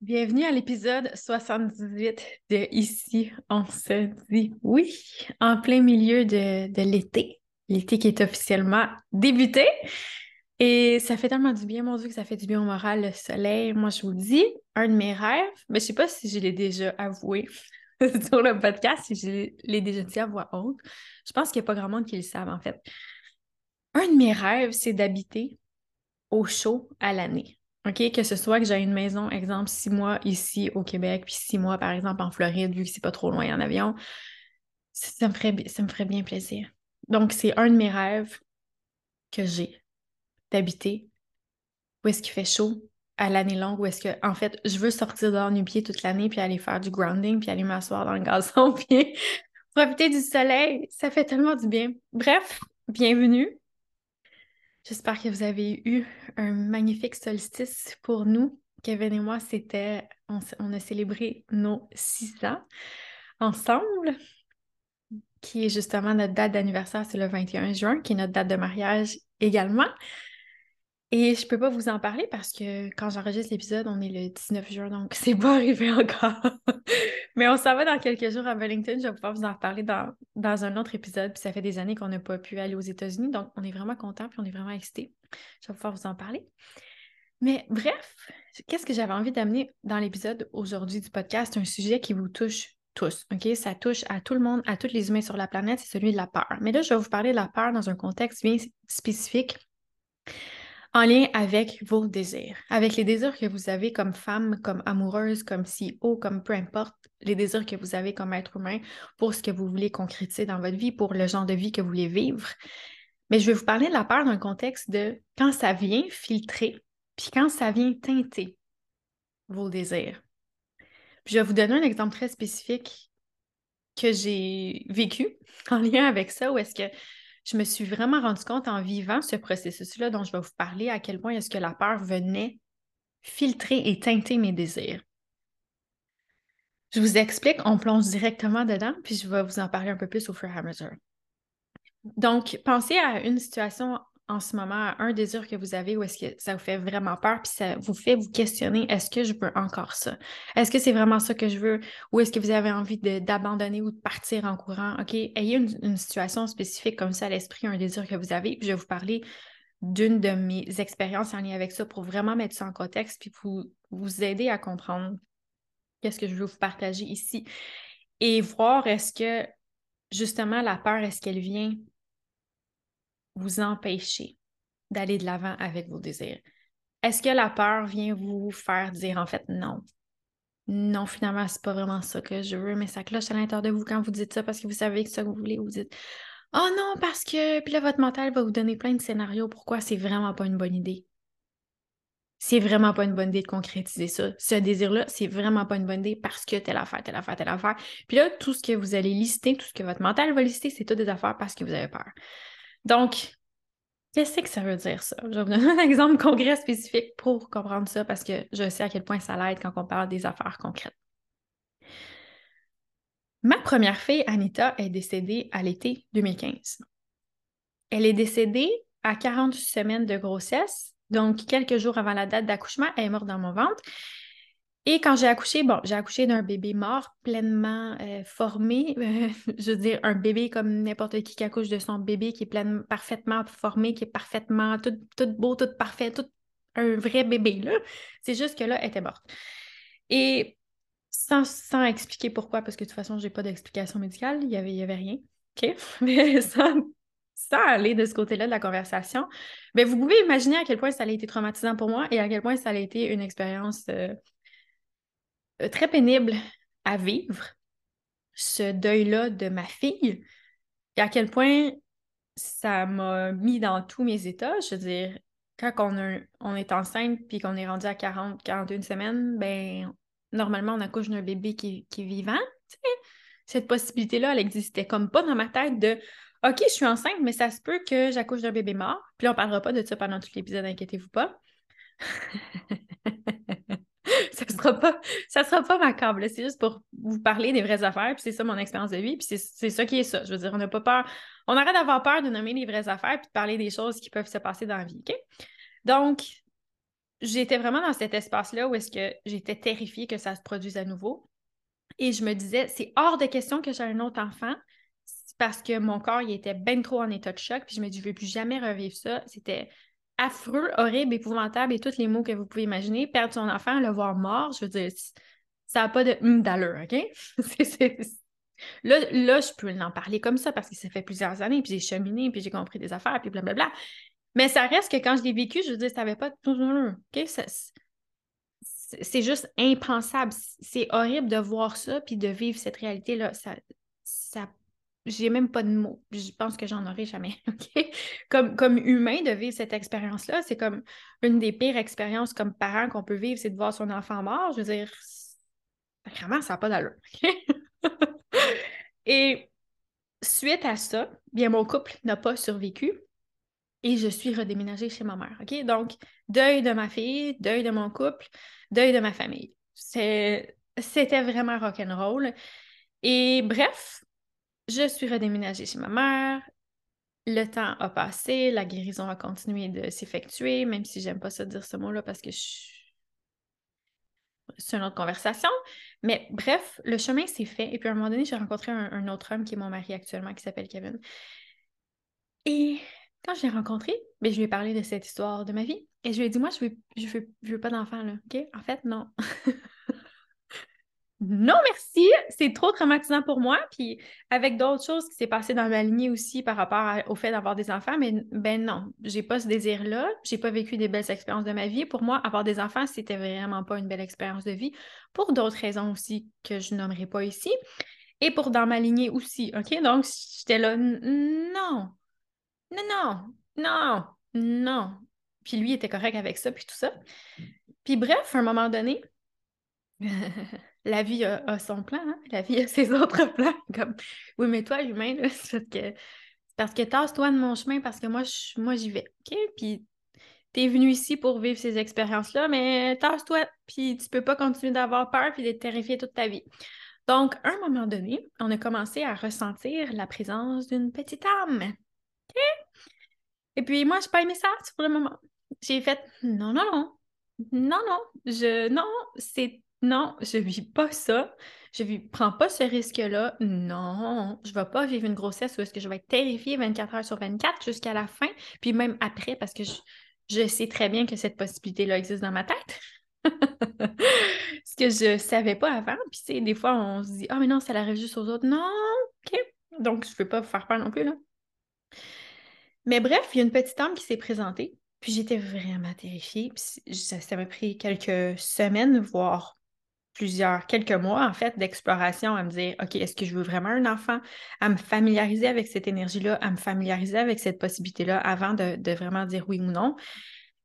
Bienvenue à l'épisode 78 de Ici, on se dit oui, en plein milieu de, de l'été, l'été qui est officiellement débuté. Et ça fait tellement du bien, mon Dieu, que ça fait du bien au moral, le soleil. Moi, je vous dis, un de mes rêves, mais je sais pas si je l'ai déjà avoué sur le podcast, si je l'ai déjà dit à voix haute. Je pense qu'il n'y a pas grand monde qui le savent, en fait. Un de mes rêves, c'est d'habiter au chaud à l'année. OK? Que ce soit que j'ai une maison, exemple, six mois ici au Québec, puis six mois, par exemple, en Floride, vu que c'est pas trop loin en avion, ça me ferait, ça me ferait bien plaisir. Donc, c'est un de mes rêves que j'ai d'habiter où est-ce qu'il fait chaud à l'année longue, où est-ce que, en fait, je veux sortir dehors nu pied toute l'année, puis aller faire du grounding, puis aller m'asseoir dans le gazon, puis profiter du soleil. Ça fait tellement du bien. Bref, bienvenue. J'espère que vous avez eu un magnifique solstice pour nous. Kevin et moi, c'était, on, a célébré nos six ans ensemble, qui est justement notre date d'anniversaire, c'est le 21 juin, qui est notre date de mariage également. Et je peux pas vous en parler parce que quand j'enregistre l'épisode, on est le 19 juin, donc c'est pas arrivé encore. Mais on s'en va dans quelques jours à Wellington. Je vais pouvoir vous en reparler dans, dans un autre épisode. Puis ça fait des années qu'on n'a pas pu aller aux États-Unis, donc on est vraiment content puis on est vraiment excités. Je vais pouvoir vous en parler. Mais bref, qu'est-ce que j'avais envie d'amener dans l'épisode aujourd'hui du podcast? Un sujet qui vous touche tous, OK? Ça touche à tout le monde, à tous les humains sur la planète, c'est celui de la peur. Mais là, je vais vous parler de la peur dans un contexte bien spécifique en lien avec vos désirs, avec les désirs que vous avez comme femme, comme amoureuse, comme CEO, comme peu importe, les désirs que vous avez comme être humain pour ce que vous voulez concrétiser dans votre vie, pour le genre de vie que vous voulez vivre. Mais je vais vous parler de la peur dans le contexte de quand ça vient filtrer, puis quand ça vient teinter vos désirs. Je vais vous donner un exemple très spécifique que j'ai vécu en lien avec ça, où est-ce que je me suis vraiment rendu compte en vivant ce processus-là dont je vais vous parler à quel point est-ce que la peur venait filtrer et teinter mes désirs. Je vous explique, on plonge directement dedans, puis je vais vous en parler un peu plus au fur et à mesure. Donc, pensez à une situation en ce moment un désir que vous avez ou est-ce que ça vous fait vraiment peur, puis ça vous fait vous questionner, est-ce que je veux encore ça? Est-ce que c'est vraiment ça que je veux ou est-ce que vous avez envie d'abandonner ou de partir en courant? OK, ayez une, situation spécifique comme ça à l'esprit, un désir que vous avez, puis je vais vous parler d'une de mes expériences en lien avec ça pour vraiment mettre ça en contexte, puis pour vous aider à comprendre qu'est-ce que je veux vous partager ici et voir est-ce que justement la peur, est-ce qu'elle vient vous empêcher d'aller de l'avant avec vos désirs? Est-ce que la peur vient vous faire dire en fait non? Non, finalement, c'est pas vraiment ça que je veux, mais ça cloche à l'intérieur de vous quand vous dites ça parce que vous savez que c'est ça que vous voulez. Vous dites Oh non, parce que. Puis là, votre mental va vous donner plein de scénarios pourquoi c'est vraiment pas une bonne idée. C'est vraiment pas une bonne idée de concrétiser ça. Ce désir-là, c'est vraiment pas une bonne idée parce que telle affaire, telle affaire, telle affaire. Puis là, tout ce que vous allez lister, tout ce que votre mental va lister, c'est toutes des affaires parce que vous avez peur. Donc, qu'est-ce que ça veut dire ça? Je vais vous donner un exemple concret spécifique pour comprendre ça parce que je sais à quel point ça l'aide quand on parle des affaires concrètes. Ma première fille, Anita, est décédée à l'été 2015. Elle est décédée à 48 semaines de grossesse, donc quelques jours avant la date d'accouchement, elle est morte dans mon ventre. Et quand j'ai accouché, bon, j'ai accouché d'un bébé mort, pleinement euh, formé. Euh, je veux dire, un bébé comme n'importe qui qui accouche de son bébé, qui est parfaitement formé, qui est parfaitement tout, beau, tout parfait, tout un vrai bébé, là. C'est juste que là, elle était morte. Et sans, sans expliquer pourquoi, parce que de toute façon, je n'ai pas d'explication médicale, il n'y avait, y avait rien. OK? Mais sans, aller de ce côté-là de la conversation, bien, vous pouvez imaginer à quel point ça a été traumatisant pour moi et à quel point ça a été une expérience. Euh, très pénible à vivre, ce deuil-là de ma fille, et à quel point ça m'a mis dans tous mes états. Je veux dire, quand on, est enceinte puis qu'on est rendu à 40, 41 semaines, ben normalement, on accouche d'un bébé qui, est vivant. Cette possibilité-là, elle existait comme pas dans ma tête de OK, je suis enceinte, mais ça se peut que j'accouche d'un bébé mort. Puis on parlera pas de ça pendant tout l'épisode, inquiétez-vous pas. sera pas, ça sera pas macabre. C'est juste pour vous parler des vraies affaires. Puis c'est ça mon expérience de vie. Puis c'est ça qui est ça. Je veux dire, on n'a pas peur. On arrête d'avoir peur de nommer les vraies affaires puis de parler des choses qui peuvent se passer dans la vie. Donc, j'étais vraiment dans cet espace-là où est-ce que j'étais terrifiée que ça se produise à nouveau. Et je me disais, c'est hors de question que j'ai un autre enfant parce que mon corps, il était bien trop en état de choc. Puis je me dis, je ne veux plus jamais revivre ça. C'était affreux, horrible, épouvantable et tous les mots que vous pouvez imaginer. Perdre son enfant, le voir mort, je veux dire, ça n'a pas de hum d'allure, OK? Là, là, je peux en parler comme ça parce que ça fait plusieurs années, puis j'ai cheminé, puis j'ai compris des affaires, puis blablabla. Mais ça reste que quand je l'ai vécu, je veux dire, ça n'avait pas tout. OK? c'est juste impensable. C'est horrible de voir ça, puis de vivre cette réalité-là. Ça, ça j'ai même pas de mots. Je pense que j'en aurai jamais. Comme, comme humain, de vivre cette expérience-là, c'est comme une des pires expériences comme parent qu'on peut vivre, c'est de voir son enfant mort. Je veux dire, vraiment, ça n'a pas d'allure. et suite à ça, bien, mon couple n'a pas survécu et je suis redéménagée chez ma mère. Donc, deuil de ma fille, deuil de mon couple, deuil de ma famille. C'était vraiment rock'n'roll. Et bref, je suis redéménagée chez ma mère. Le temps a passé, la guérison a continué de s'effectuer, même si j'aime pas ça dire ce mot-là parce que c'est une autre conversation. Mais bref, le chemin s'est fait. Et puis à un moment donné, j'ai rencontré un, autre homme qui est mon mari actuellement, qui s'appelle Kevin. Et quand je l'ai rencontré, ben, je lui ai parlé de cette histoire de ma vie. Et je lui ai dit, moi, je veux, je veux, je veux pas d'enfant, là. OK? En fait, non. non merci, c'est trop traumatisant pour moi. Puis avec d'autres choses qui s'est passé dans ma lignée aussi par rapport au fait d'avoir des enfants, mais ben non, j'ai pas ce désir-là. J'ai pas vécu des belles expériences de ma vie. Pour moi, avoir des enfants, c'était vraiment pas une belle expérience de vie. Pour d'autres raisons aussi que je nommerai pas ici. Et pour dans ma lignée aussi, OK? Donc, j'étais là, non, non, non, non, non. Puis lui était correct avec ça, puis tout ça. Puis bref, à un moment donné, la vie a, son plan, hein? la vie a ses autres plans. Comme, oui, mais toi, humain, c'est que, parce que tasse-toi de mon chemin parce que moi, moi j'y vais. OK? Puis t'es venu ici pour vivre ces expériences-là, mais tasse-toi, puis tu peux pas continuer d'avoir peur puis d'être terrifié toute ta vie. Donc, à un moment donné, on a commencé à ressentir la présence d'une petite âme. OK? Et puis, moi, je pas aimé ça pour le moment. J'ai fait non, non, non. Non, non. Je, non, c'est non, je vis pas ça. Je ne prends pas ce risque-là. Non, je ne vais pas vivre une grossesse où est-ce que je vais être terrifiée 24 heures sur 24 jusqu'à la fin, puis même après, parce que je, sais très bien que cette possibilité-là existe dans ma tête. Ce que je ne savais pas avant. Puis, tu des fois, on se dit Ah, mais non, ça arrive juste aux autres. Non, OK. Donc, je ne veux pas vous faire peur non plus, là. Mais bref, il y a une petite âme qui s'est présentée. Puis j'étais vraiment terrifiée. Puis ça m'a pris quelques semaines, voire plusieurs, quelques mois en fait d'exploration à me dire, OK, est-ce que je veux vraiment un enfant? À me familiariser avec cette énergie-là, à me familiariser avec cette possibilité-là avant de, vraiment dire oui ou non.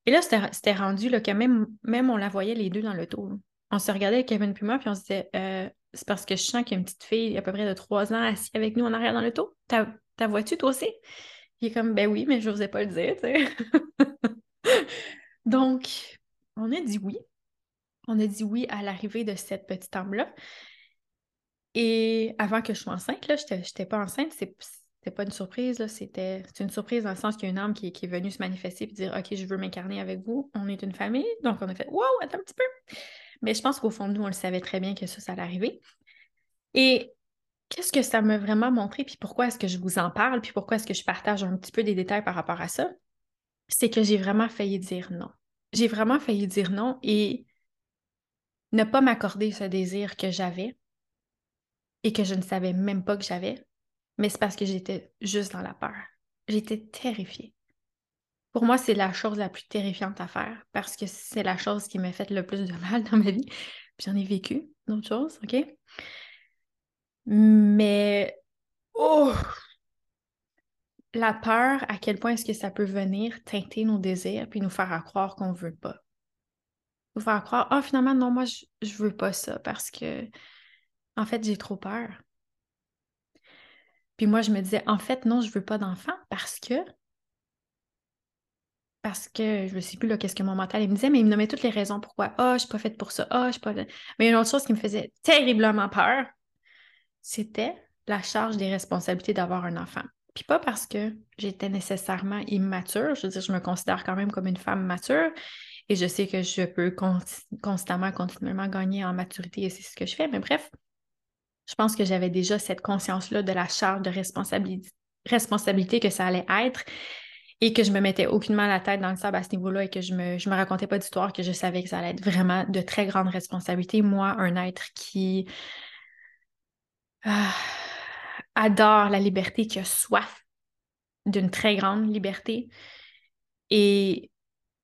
Et là, c'était rendu là, que même, même on la voyait les deux dans le tour. On se regardait Kevin puis moi, puis on se disait, euh, c'est parce que je sens qu'il y a une petite fille à peu près de trois ans assise avec nous en arrière dans le tour. Ta vois-tu toi aussi? Il est comme, ben oui, mais je n'osais pas le dire, Donc, on a dit oui on a dit oui à l'arrivée de cette petite âme-là. Et avant que je sois enceinte, je n'étais pas enceinte, c'était pas une surprise, c'était une surprise dans le sens qu'il y a une âme qui, est venue se manifester et dire Ok, je veux m'incarner avec vous, on est une famille. Donc on a fait Wow, attends un petit peu. Mais je pense qu'au fond de nous, on le savait très bien que ça, ça allait arriver. Et qu'est-ce que ça m'a vraiment montré, puis pourquoi est-ce que je vous en parle, puis pourquoi est-ce que je partage un petit peu des détails par rapport à ça? C'est que j'ai vraiment failli dire non. J'ai vraiment failli dire non et ne pas m'accorder ce désir que j'avais et que je ne savais même pas que j'avais, mais c'est parce que j'étais juste dans la peur. J'étais terrifiée. Pour moi, c'est la chose la plus terrifiante à faire parce que c'est la chose qui m'a fait le plus de mal dans ma vie. Puis j'en ai vécu d'autres choses, OK? Mais, oh! La peur, à quel point est-ce que ça peut venir teinter nos désirs puis nous faire croire qu'on ne veut pas vous faire croire, ah, finalement, non, moi, je, je veux pas ça parce que, en fait, j'ai trop peur. Puis moi, je me disais, en fait, non, je veux pas d'enfant parce que, parce que je ne sais plus là, qu'est-ce que mon mental il me disait, mais il me nommait toutes les raisons pourquoi. Ah, oh, je suis pas faite pour ça. Ah, je suis pas. Mais une autre chose qui me faisait terriblement peur, c'était la charge des responsabilités d'avoir un enfant. Puis pas parce que j'étais nécessairement immature, je veux dire, je me considère quand même comme une femme mature, Et je sais que je peux constamment, continuellement gagner en maturité et c'est ce que je fais. Mais bref, je pense que j'avais déjà cette conscience-là de la charge de responsabilité, responsabilité que ça allait être et que je me mettais aucunement la tête dans le sable à ce niveau-là et que je me, je me racontais pas d'histoire, que je savais que ça allait être vraiment de très grandes responsabilités. Moi, un être qui ah, adore la liberté, qui a soif d'une très grande liberté et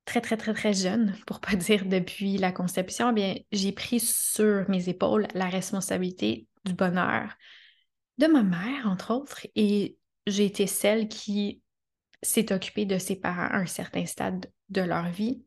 très, très, très, très jeune, pour pas dire depuis la conception, eh bien, j'ai pris sur mes épaules la responsabilité du bonheur de ma mère, entre autres, et j'ai été celle qui s'est occupé de ses parents à un certain stade de leur vie,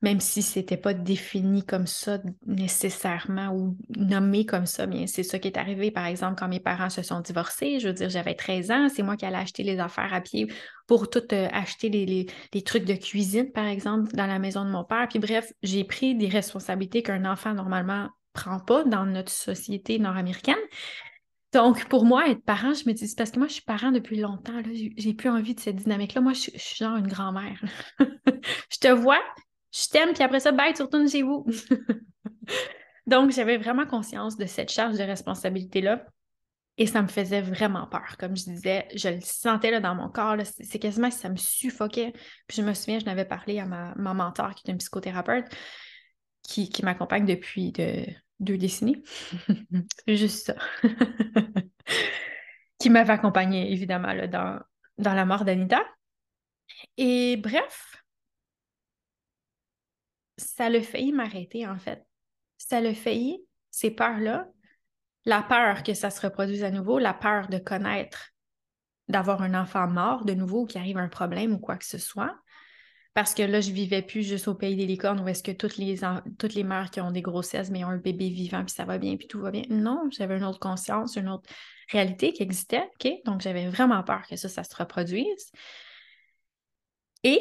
même si ce n'était pas défini comme ça nécessairement ou nommé comme ça, bien c'est ça qui est arrivé, par exemple, quand mes parents se sont divorcés. Je veux dire, j'avais 13 ans, c'est moi qui allais acheter les affaires à pied pour tout euh, acheter les, trucs de cuisine, par exemple, dans la maison de mon père. Puis bref, j'ai pris des responsabilités qu'un enfant normalement prend pas dans notre société nord-américaine. Donc, pour moi, être parent, je me dis, parce que moi, je suis parent depuis longtemps. J'ai plus envie de cette dynamique-là. Moi, je, suis genre une grand-mère. je te vois, je t'aime, puis après ça, bye, tu retournes chez vous. Donc, j'avais vraiment conscience de cette charge de responsabilité-là. Et ça me faisait vraiment peur. Comme je disais, je le sentais là, dans mon corps. C'est quasiment ça me suffoquait. Puis je me souviens, je n'avais parlé à ma, mentor, qui est une psychothérapeute, qui, qui m'accompagne depuis de, deux décennies. Juste ça. qui m'avait accompagnée, évidemment, là, dans, dans la mort d'Anita. Et bref, ça le failli m'arrêter, en fait. Ça le failli, ces peurs-là, la peur que ça se reproduise à nouveau, la peur de connaître, d'avoir un enfant mort de nouveau, qui arrive un problème ou quoi que ce soit, parce que là, je vivais plus juste au pays des licornes où est-ce que toutes les, toutes les mères qui ont des grossesses, mais ont un bébé vivant, puis ça va bien, puis tout va bien. Non, j'avais une autre conscience, une autre réalité qui existait, OK? Donc, j'avais vraiment peur que ça, ça se reproduise. Et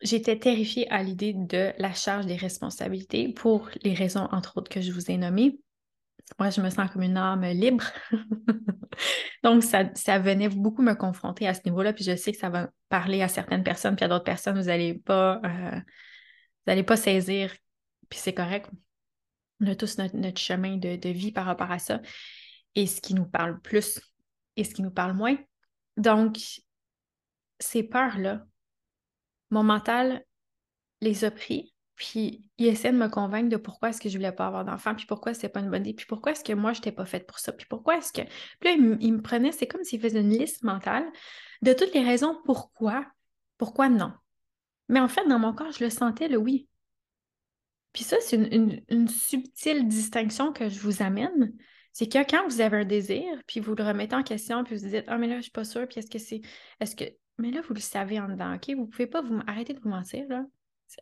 j'étais terrifiée à l'idée de la charge des responsabilités pour les raisons, entre autres, que je vous ai nommées. Moi, je me sens comme une âme libre. Donc, ça, ça, venait beaucoup me confronter à ce niveau-là. Puis je sais que ça va parler à certaines personnes, puis à d'autres personnes, vous n'allez pas, euh, pas saisir. Puis c'est correct. On a tous notre, chemin de, vie par rapport à ça. Et ce qui nous parle plus et ce qui nous parle moins. Donc, ces peurs-là, mon mental les a pris puis il essaie de me convaincre de pourquoi est-ce que je voulais pas avoir d'enfant, puis pourquoi c'est pas une bonne idée, puis pourquoi est-ce que moi je n'étais pas faite pour ça, puis pourquoi est-ce que. Puis là, il, me prenait, c'est comme s'il faisait une liste mentale de toutes les raisons pourquoi, pourquoi non. Mais en fait, dans mon corps, je le sentais, le oui. Puis ça, c'est une, subtile distinction que je vous amène. C'est que quand vous avez un désir, puis vous le remettez en question, puis vous vous dites Ah, mais là, je suis pas sûre, puis est-ce que c'est. Est-ce que. Mais là, vous le savez en dedans, OK? Vous pouvez pas vous arrêter de vous mentir, là.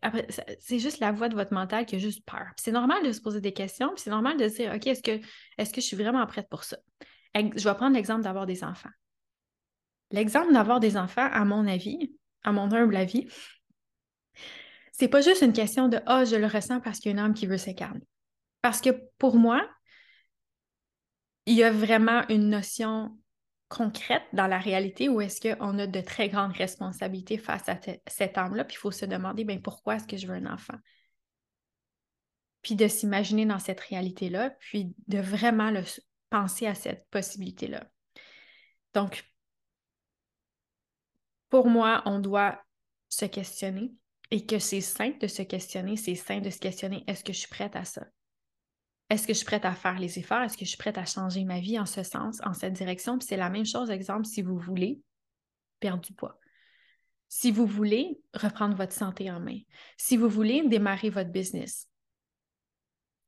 Après, c'est juste la voix de votre mental qui a juste peur. C'est normal de se poser des questions, puis c'est normal de se dire, OK, est-ce que, est que je suis vraiment prête pour ça? Je vais prendre l'exemple d'avoir des enfants. L'exemple d'avoir des enfants, à mon avis, à mon humble avis, c'est pas juste une question de Ah, je le ressens parce qu'il y a une âme qui veut s'incarner. Parce que pour moi, il y a vraiment une notion concrète dans la réalité ou est-ce qu'on a de très grandes responsabilités face à cette âme-là, puis il faut se demander bien, pourquoi est-ce que je veux un enfant? Puis de s'imaginer dans cette réalité-là, puis de vraiment penser à cette possibilité-là. Donc, pour moi, on doit se questionner et que c'est sain de se questionner, c'est sain de se questionner, est-ce que je suis prête à ça? Est-ce que je suis prête à faire les efforts? Est-ce que je suis prête à changer ma vie en ce sens, en cette direction? Puis c'est la même chose, exemple, si vous voulez perdre du poids. Si vous voulez reprendre votre santé en main. Si vous voulez démarrer votre business.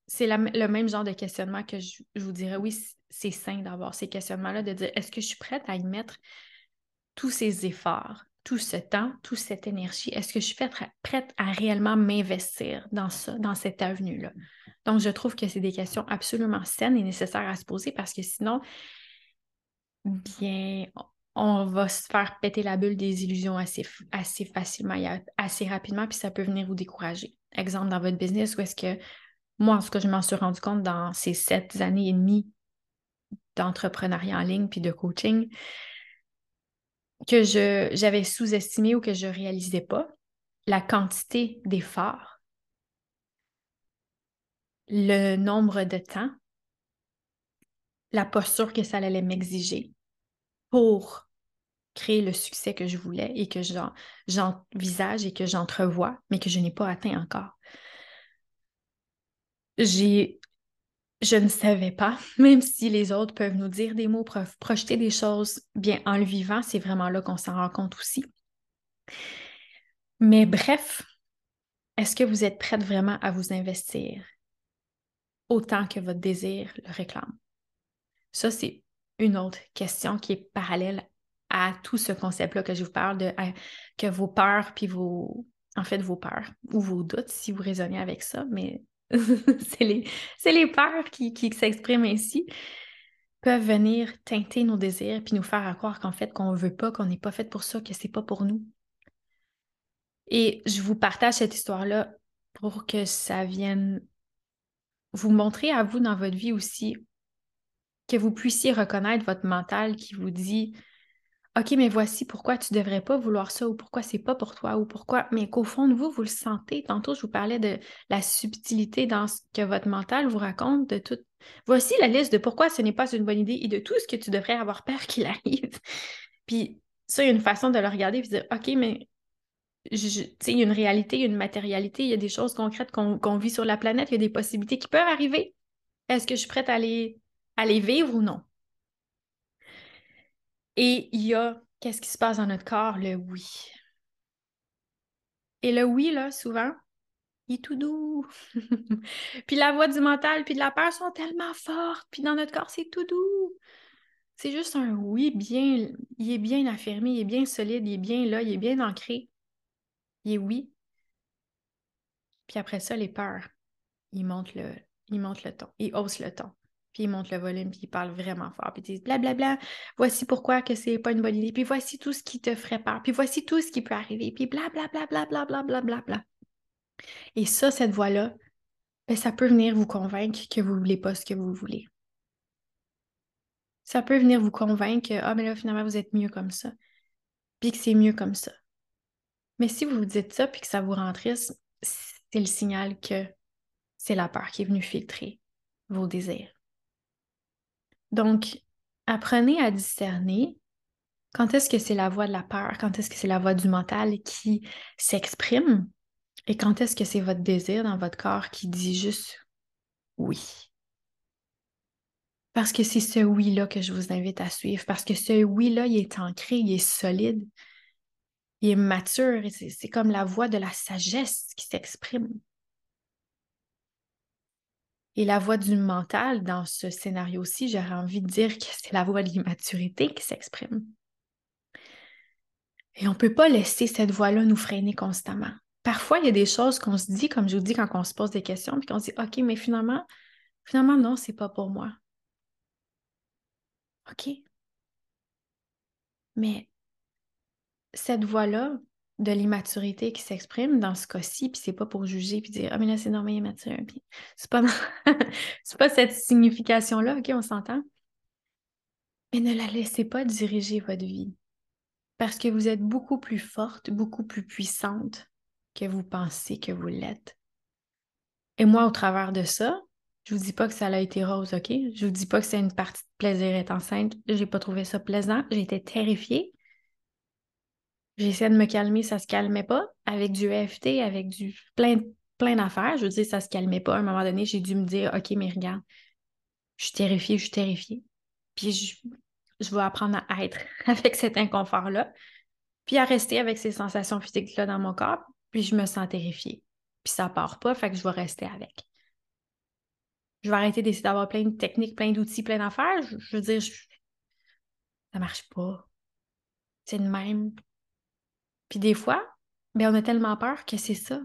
C'est le même genre de questionnement que je, vous dirais, oui, c'est sain d'avoir ces questionnements-là, de dire, est-ce que je suis prête à y mettre tous ces efforts, tout ce temps, toute cette énergie? Est-ce que je suis prête à réellement m'investir dans ça, dans cette avenue-là? Donc, je trouve que c'est des questions absolument saines et nécessaires à se poser parce que sinon, bien, on va se faire péter la bulle des illusions assez, assez facilement et assez rapidement, puis ça peut venir vous décourager. Exemple, dans votre business, où est-ce que moi, en tout cas, je m'en suis rendu compte dans ces sept années et demie d'entrepreneuriat en ligne puis de coaching que j'avais sous-estimé ou que je ne réalisais pas la quantité d'efforts, le nombre de temps, la posture que ça allait m'exiger pour créer le succès que je voulais et que j'envisage et que j'entrevois, mais que je n'ai pas atteint encore. J'ai je ne savais pas, même si les autres peuvent nous dire des mots, projeter des choses, bien en le vivant, c'est vraiment là qu'on s'en rend compte aussi. Mais bref, est-ce que vous êtes prête vraiment à vous investir autant que votre désir le réclame? Ça, c'est une autre question qui est parallèle à tout ce concept-là que je vous parle de que vos peurs, puis vos, en fait, vos peurs ou vos doutes, si vous raisonnez avec ça, mais c'est les, les, peurs qui, s'expriment ainsi, peuvent venir teinter nos désirs puis nous faire croire qu'en fait, qu'on ne veut pas, qu'on n'est pas fait pour ça, que c'est pas pour nous. Et je vous partage cette histoire-là pour que ça vienne vous montrer à vous dans votre vie aussi que vous puissiez reconnaître votre mental qui vous dit OK, mais voici pourquoi tu ne devrais pas vouloir ça ou pourquoi c'est pas pour toi ou pourquoi, mais qu'au fond de vous, vous le sentez. Tantôt, je vous parlais de la subtilité dans ce que votre mental vous raconte de tout. Voici la liste de pourquoi ce n'est pas une bonne idée et de tout ce que tu devrais avoir peur qu'il arrive. Puis ça, il y a une façon de le regarder et de dire OK, mais il y a une réalité, il y a une matérialité, il y a des choses concrètes qu'on vit sur la planète, il y a des possibilités qui peuvent arriver. Est-ce que je suis prête à à les vivre ou non? Et il y a qu'est-ce qui se passe dans notre corps, le oui. Et le oui, là, souvent, il est tout doux. puis la voix du mental puis de la peur sont tellement fortes, puis dans notre corps, c'est tout doux. C'est juste un oui bien, il est bien affirmé, il est bien solide, il est bien là, il est bien ancré. Il est oui. Puis après ça, les peurs, il monte le, il monte le ton, il hausse le ton puis il monte le volume, puis il parle vraiment fort, puis il dit blablabla, voici pourquoi que c'est pas une bonne idée, puis voici tout ce qui te ferait peur, puis voici tout ce qui peut arriver, puis blablabla, blablabla, blablabla. Et ça, cette voix-là, ben, ça peut venir vous convaincre que vous voulez pas ce que vous voulez. Ça peut venir vous convaincre que, ah, mais là, finalement, vous êtes mieux comme ça, puis que c'est mieux comme ça. Mais si vous vous dites ça, puis que ça vous rend triste, c'est le signal que c'est la peur qui est venue filtrer vos désirs. Donc, apprenez à discerner quand est-ce que c'est la voix de la peur, quand est-ce que c'est la voix du mental qui s'exprime et quand est-ce que c'est votre désir dans votre corps qui dit juste oui. Parce que c'est ce oui-là que je vous invite à suivre, parce que ce oui-là, il est ancré, il est solide, il est mature, c'est comme la voix de la sagesse qui s'exprime. Et la voix du mental, dans ce scénario-ci, j'aurais envie de dire que c'est la voix de l'immaturité qui s'exprime. Et on ne peut pas laisser cette voix-là nous freiner constamment. Parfois, il y a des choses qu'on se dit, comme je vous dis, quand on se pose des questions, puis qu'on se dit, OK, mais finalement, finalement, non, c'est pas pour moi. OK. Mais cette voix-là, de l'immaturité qui s'exprime dans ce cas-ci, puis c'est pas pour juger puis dire Ah, mais là, c'est normal, immature. Puis c'est pas, c'est pas cette signification-là, OK, on s'entend? Mais ne la laissez pas diriger votre vie. Parce que vous êtes beaucoup plus forte, beaucoup plus puissante que vous pensez que vous l'êtes. Et moi, au travers de ça, je vous dis pas que ça a été rose, OK? Je vous dis pas que c'est une partie de plaisir être enceinte. J'ai pas trouvé ça plaisant. J'étais terrifiée. J'essayais de me calmer, ça se calmait pas. Avec du EFT, avec du plein, plein d'affaires, je veux dire, ça se calmait pas. À un moment donné, j'ai dû me dire, OK, mais regarde, je suis terrifiée, je suis terrifiée. Puis je, je vais apprendre à être avec cet inconfort-là, puis à rester avec ces sensations physiques-là dans mon corps, puis je me sens terrifiée. Puis ça part pas, fait que je vais rester avec. Je vais arrêter d'essayer d'avoir plein de techniques, plein d'outils, plein d'affaires. Je, veux dire, ça marche pas. C'est de même. Puis des fois, ben, on a tellement peur que c'est ça.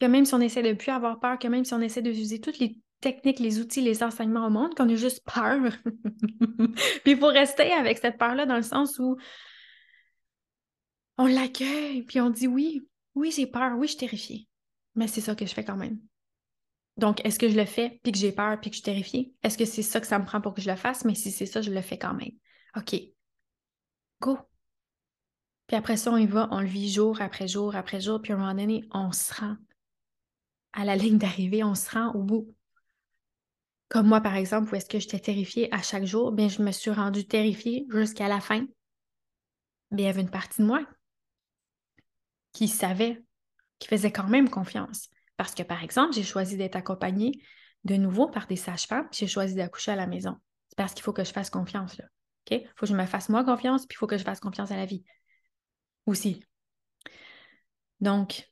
Que même si on essaie de ne plus avoir peur, que même si on essaie d'utiliser toutes les techniques, les outils, les enseignements au monde, qu'on a juste peur. puis il faut rester avec cette peur-là dans le sens où on l'accueille, puis on dit oui, oui, j'ai peur, oui, je suis terrifiée. Mais c'est ça que je fais quand même. Donc, est-ce que je le fais, puis que j'ai peur, puis que je suis terrifiée? Est-ce que c'est ça que ça me prend pour que je le fasse? Mais si c'est ça, je le fais quand même. OK. Go Puis après ça, on y va, on le vit jour après jour après jour, puis à un moment donné, on se rend à la ligne d'arrivée, on se rend au bout. Comme moi, par exemple, où est-ce que j'étais terrifiée à chaque jour, bien, je me suis rendue terrifiée jusqu'à la fin. Bien, il y avait une partie de moi qui savait, qui faisait quand même confiance. Parce que, par exemple, j'ai choisi d'être accompagnée de nouveau par des sages-femmes, puis j'ai choisi d'accoucher à la maison. C'est parce qu'il faut que je fasse confiance, là. Il faut que je me fasse moi confiance, puis il faut que je fasse confiance à la vie. Aussi. Donc,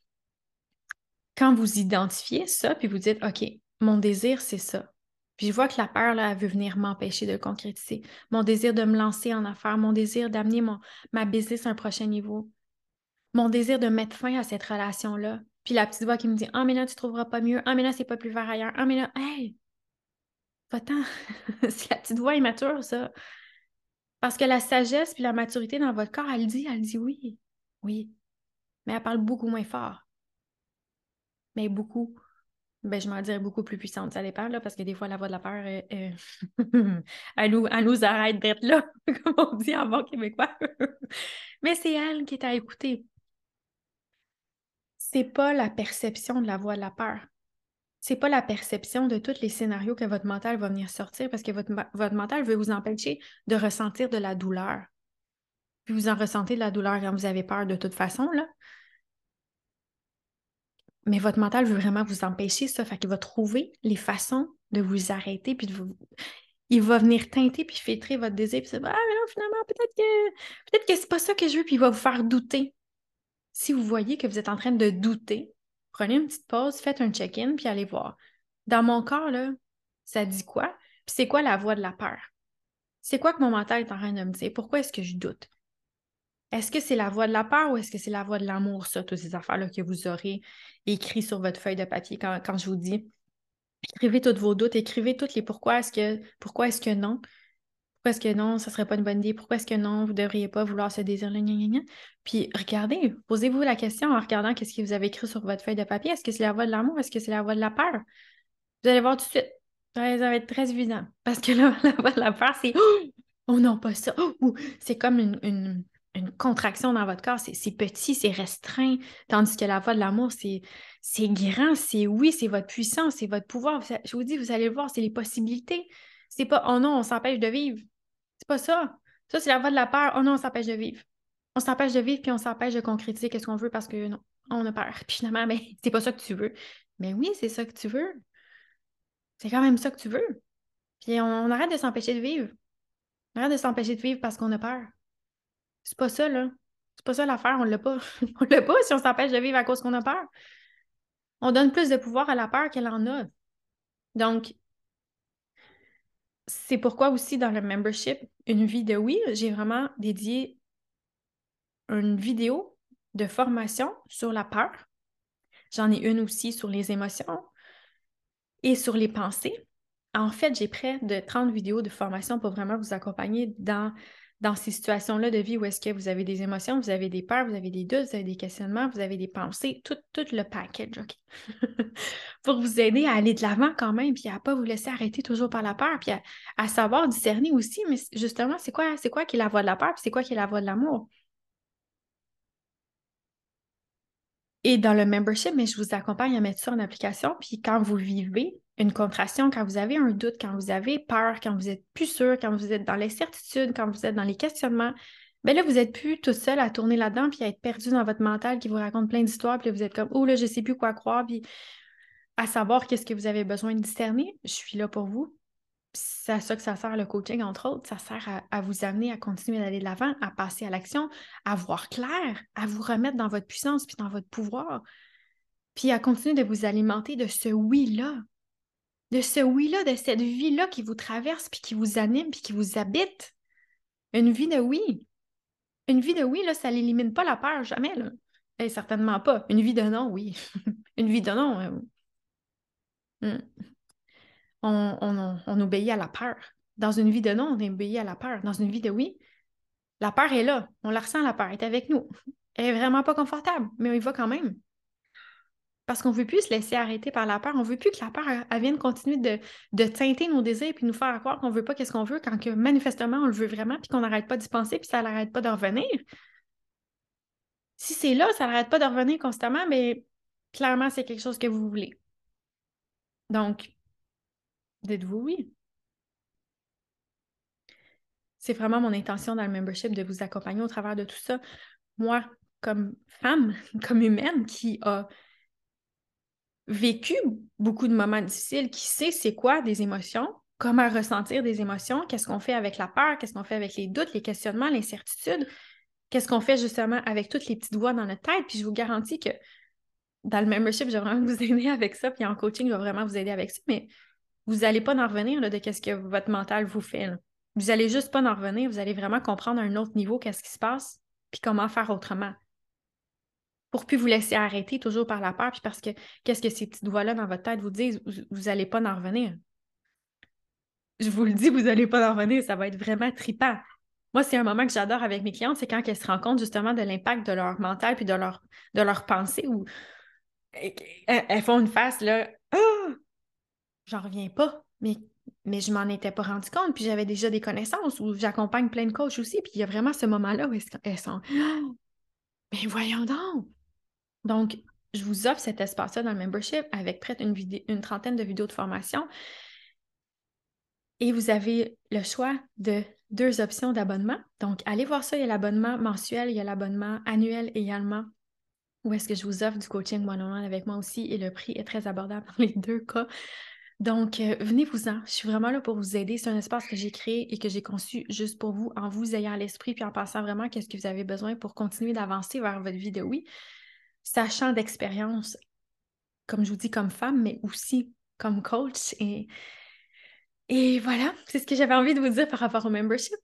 quand vous identifiez ça, puis vous dites, OK, mon désir, c'est ça. Puis je vois que la peur, là, elle veut venir m'empêcher de concrétiser. Mon désir de me lancer en affaires, mon désir d'amener ma business à un prochain niveau, mon désir de mettre fin à cette relation-là. Puis la petite voix qui me dit Ah, mais là, tu trouveras pas mieux. Ah, mais là, c'est pas plus vert ailleurs. Ah, mais là, hey, va-t'en. c'est la petite voix immature, ça. Parce que la sagesse puis la maturité dans votre corps, elle dit, elle dit oui. Oui. Mais elle parle beaucoup moins fort. Mais beaucoup. Ben, je m'en dirais beaucoup plus puissante. Ça dépend, là, parce que des fois, la voix de la peur, elle, nous, elle, nous, arrête d'être là, comme on dit en bon québécois. Mais c'est elle qui est à écouter c'est pas la perception de la voix de la peur. C'est pas la perception de tous les scénarios que votre mental va venir sortir parce que votre, mental veut vous empêcher de ressentir de la douleur. Puis vous en ressentez de la douleur quand vous avez peur de toute façon, là. Mais votre mental veut vraiment vous empêcher ça. Fait qu'il va trouver les façons de vous arrêter, puis de vous... Il va venir teinter puis filtrer votre désir, puis dire Ah, mais non, finalement, peut-être que peut-être que c'est pas ça que je veux, puis il va vous faire douter si vous voyez que vous êtes en train de douter, prenez une petite pause, faites un check-in, puis allez voir. Dans mon corps, ça dit quoi? Puis c'est quoi la voix de la peur? C'est quoi que mon mental est en train de me dire? Pourquoi est-ce que je doute? Est-ce que c'est la voix de la peur ou est-ce que c'est la voix de l'amour, ça, toutes ces affaires-là que vous aurez écrit sur votre feuille de papier quand, quand je vous dis? Écrivez tous vos doutes, écrivez toutes les pourquoi est-ce que pourquoi est-ce que non? Pourquoi est-ce que non, ça serait pas une bonne idée? Pourquoi est-ce que non, vous ne devriez pas vouloir ce désir-là? Puis regardez, posez-vous la question en regardant qu'est-ce que vous avez écrit sur votre feuille de papier. Est-ce que c'est la voix de l'amour? Est-ce que c'est la voix de la peur? Vous allez voir tout de suite. Ça va être très évident. Parce que là, la voix de la peur, c'est Oh non, pas ça. C'est comme une, contraction dans votre corps. C'est petit, c'est restreint. Tandis que la voix de l'amour, c'est grand, c'est oui, c'est votre puissance, c'est votre pouvoir. Je vous dis, vous allez le voir, c'est les possibilités. C'est pas oh non, on s'empêche de vivre. C'est pas ça. Ça, c'est la voie de la peur. Oh non, on s'empêche de vivre. On s'empêche de vivre puis on s'empêche de concrétiser qu'est-ce qu'on veut parce que non, on a peur. Puis finalement, mais ben, c'est pas ça que tu veux. Mais oui, c'est ça que tu veux. C'est quand même ça que tu veux. Puis on, arrête de s'empêcher de vivre. On arrête de s'empêcher de vivre parce qu'on a peur. C'est pas ça, là. C'est pas ça l'affaire, on l'a pas. on l'a pas si on s'empêche de vivre à cause qu'on a peur. On donne plus de pouvoir à la peur qu'elle en a. Donc, c'est pourquoi aussi dans le membership, une vie de oui, j'ai vraiment dédié une vidéo de formation sur la peur. J'en ai une aussi sur les émotions et sur les pensées. En fait, j'ai près de 30 vidéos de formation pour vraiment vous accompagner dans dans ces situations-là de vie où est-ce que vous avez des émotions, vous avez des peurs, vous avez des doutes, vous avez des questionnements, vous avez des pensées, tout, le package, OK? Pour vous aider à aller de l'avant quand même, puis à ne pas vous laisser arrêter toujours par la peur, puis à, savoir discerner aussi, mais justement, c'est quoi, c'est quoi qui est la voix de la peur, puis c'est quoi qui est la voix de l'amour? Et dans le membership, mais je vous accompagne à mettre ça en application, puis quand vous vivez une contraction, quand vous avez un doute, quand vous avez peur, quand vous êtes plus sûr, quand vous êtes dans l'incertitude, quand vous êtes dans les questionnements, bien là, vous n'êtes plus tout seul à tourner là-dedans puis à être perdu dans votre mental qui vous raconte plein d'histoires, puis vous êtes comme Oh là, je ne sais plus quoi croire, puis à savoir qu'est-ce que vous avez besoin de discerner, je suis là pour vous. C'est à ça que ça sert le coaching, entre autres. Ça sert à, vous amener à continuer d'aller de l'avant, à passer à l'action, à voir clair, à vous remettre dans votre puissance puis dans votre pouvoir, puis à continuer de vous alimenter de ce oui-là de ce oui-là, de cette vie-là qui vous traverse, puis qui vous anime, puis qui vous habite. Une vie de oui. Une vie de oui, là, ça n'élimine pas la peur, jamais. Là. Eh, certainement pas. Une vie de non, oui. Une vie de non. Euh, hmm. On, obéit à la peur. Dans une vie de non, on obéit à la peur. Dans une vie de oui, la peur est là. On la ressent, la peur est avec nous. Elle est vraiment pas confortable, mais on y va quand même. Parce qu'on ne veut plus se laisser arrêter par la peur. On ne veut plus que la peur vienne continuer de, teinter nos désirs puis nous faire croire qu'on ne veut pas qu'est-ce qu'on veut quand que manifestement on le veut vraiment puis qu'on n'arrête pas d'y penser puis ça n'arrête pas de revenir. Si c'est là, ça n'arrête pas de revenir constamment, mais clairement, c'est quelque chose que vous voulez. Donc, dites-vous oui. C'est vraiment mon intention dans le membership de vous accompagner au travers de tout ça. Moi, comme femme, comme humaine qui a vécu beaucoup de moments difficiles, qui sait c'est quoi des émotions, comment ressentir des émotions, qu'est-ce qu'on fait avec la peur, qu'est-ce qu'on fait avec les doutes, les questionnements, l'incertitude, qu'est-ce qu'on fait justement avec toutes les petites voix dans notre tête. Puis je vous garantis que dans le membership, je vais vraiment vous aider avec ça, puis en coaching, je vais vraiment vous aider avec ça, mais vous n'allez pas en revenir là, de qu'est-ce que votre mental vous fait. Vous n'allez juste pas en revenir, vous allez vraiment comprendre à un autre niveau qu'est-ce qui se passe, puis comment faire autrement pour plus vous laisser arrêter toujours par la peur, puis parce que qu'est-ce que ces petites voix-là dans votre tête vous disent, vous n'allez pas en revenir. Je vous le dis, vous n'allez pas en revenir, ça va être vraiment tripant. Moi, c'est un moment que j'adore avec mes clientes, c'est quand elles se rendent compte justement de l'impact de leur mental puis de leur, pensée où elles font une face là, ah! J'en reviens pas, mais, mais je m'en étais pas rendu compte, puis j'avais déjà des connaissances où j'accompagne plein de coachs aussi, puis il y a vraiment ce moment-là où elles sont, mais voyons donc, donc, je vous offre cet espace-là dans le membership avec près d'une une trentaine de vidéos de formation. Et vous avez le choix de deux options d'abonnement. Donc, allez voir ça. Il y a l'abonnement mensuel, il y a l'abonnement annuel également. Où est-ce que je vous offre du coaching one-on-one avec moi aussi et le prix est très abordable dans les deux cas. Donc, euh, venez-vous-en. Je suis vraiment là pour vous aider. C'est un espace que j'ai créé et que j'ai conçu juste pour vous, en vous ayant à l'esprit puis en pensant vraiment qu'est-ce que vous avez besoin pour continuer d'avancer vers votre vie de oui sachant d'expérience, comme je vous dis, comme femme, mais aussi comme coach. Et, voilà, c'est ce que j'avais envie de vous dire par rapport au membership.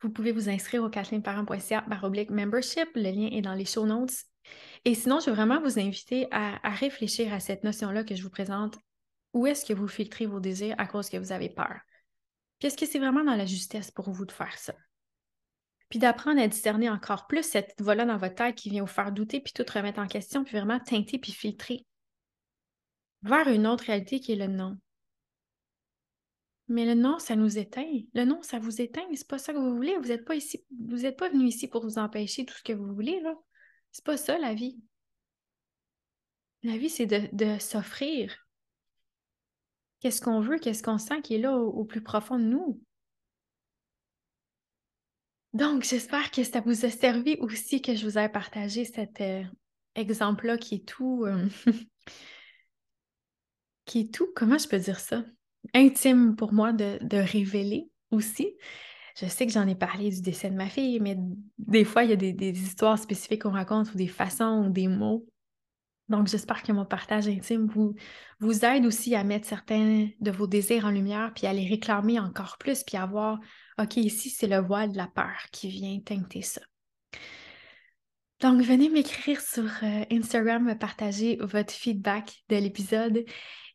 Vous pouvez vous inscrire au kathleenparent.ca oblique membership. Le lien est dans les show notes. Et sinon, je veux vraiment vous inviter à réfléchir à cette notion-là que je vous présente. Où est-ce que vous filtrez vos désirs à cause que vous avez peur? Puis est-ce que c'est vraiment dans la justesse pour vous de faire ça? puis d'apprendre à discerner encore plus cette voix-là dans votre tête qui vient vous faire douter, puis tout remettre en question, puis vraiment teinter, puis filtrer vers une autre réalité qui est le non. Mais le non, ça nous éteint. Le non, ça vous éteint. C'est pas ça que vous voulez. Vous n'êtes pas pas venu ici pour vous empêcher tout ce que vous voulez, là. C'est pas ça, la vie. La vie, c'est de, s'offrir. Qu'est-ce qu'on veut, qu'est-ce qu'on sent qui est là au plus profond de nous? Donc, j'espère que ça vous a servi aussi, que je vous ai partagé cet euh, exemple-là qui est tout. Euh, qui est tout, comment je peux dire ça? Intime pour moi de, révéler aussi. Je sais que j'en ai parlé du décès de ma fille, mais des fois, il y a des, des histoires spécifiques qu'on raconte ou des façons ou des mots donc, j'espère que mon partage intime vous, aide aussi à mettre certains de vos désirs en lumière, puis à les réclamer encore plus, puis à voir, OK, ici, c'est le voile de la peur qui vient teinter ça. Donc, venez m'écrire sur euh, Instagram, me partager votre feedback de l'épisode.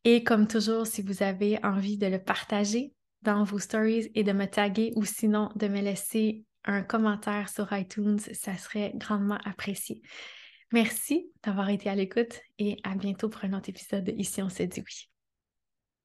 Et comme toujours, si vous avez envie de le partager dans vos stories et de me taguer ou sinon de me laisser un commentaire sur iTunes, ça serait grandement apprécié. Merci d'avoir été à l'écoute et à bientôt pour un autre épisode de Ici on s'est dit oui.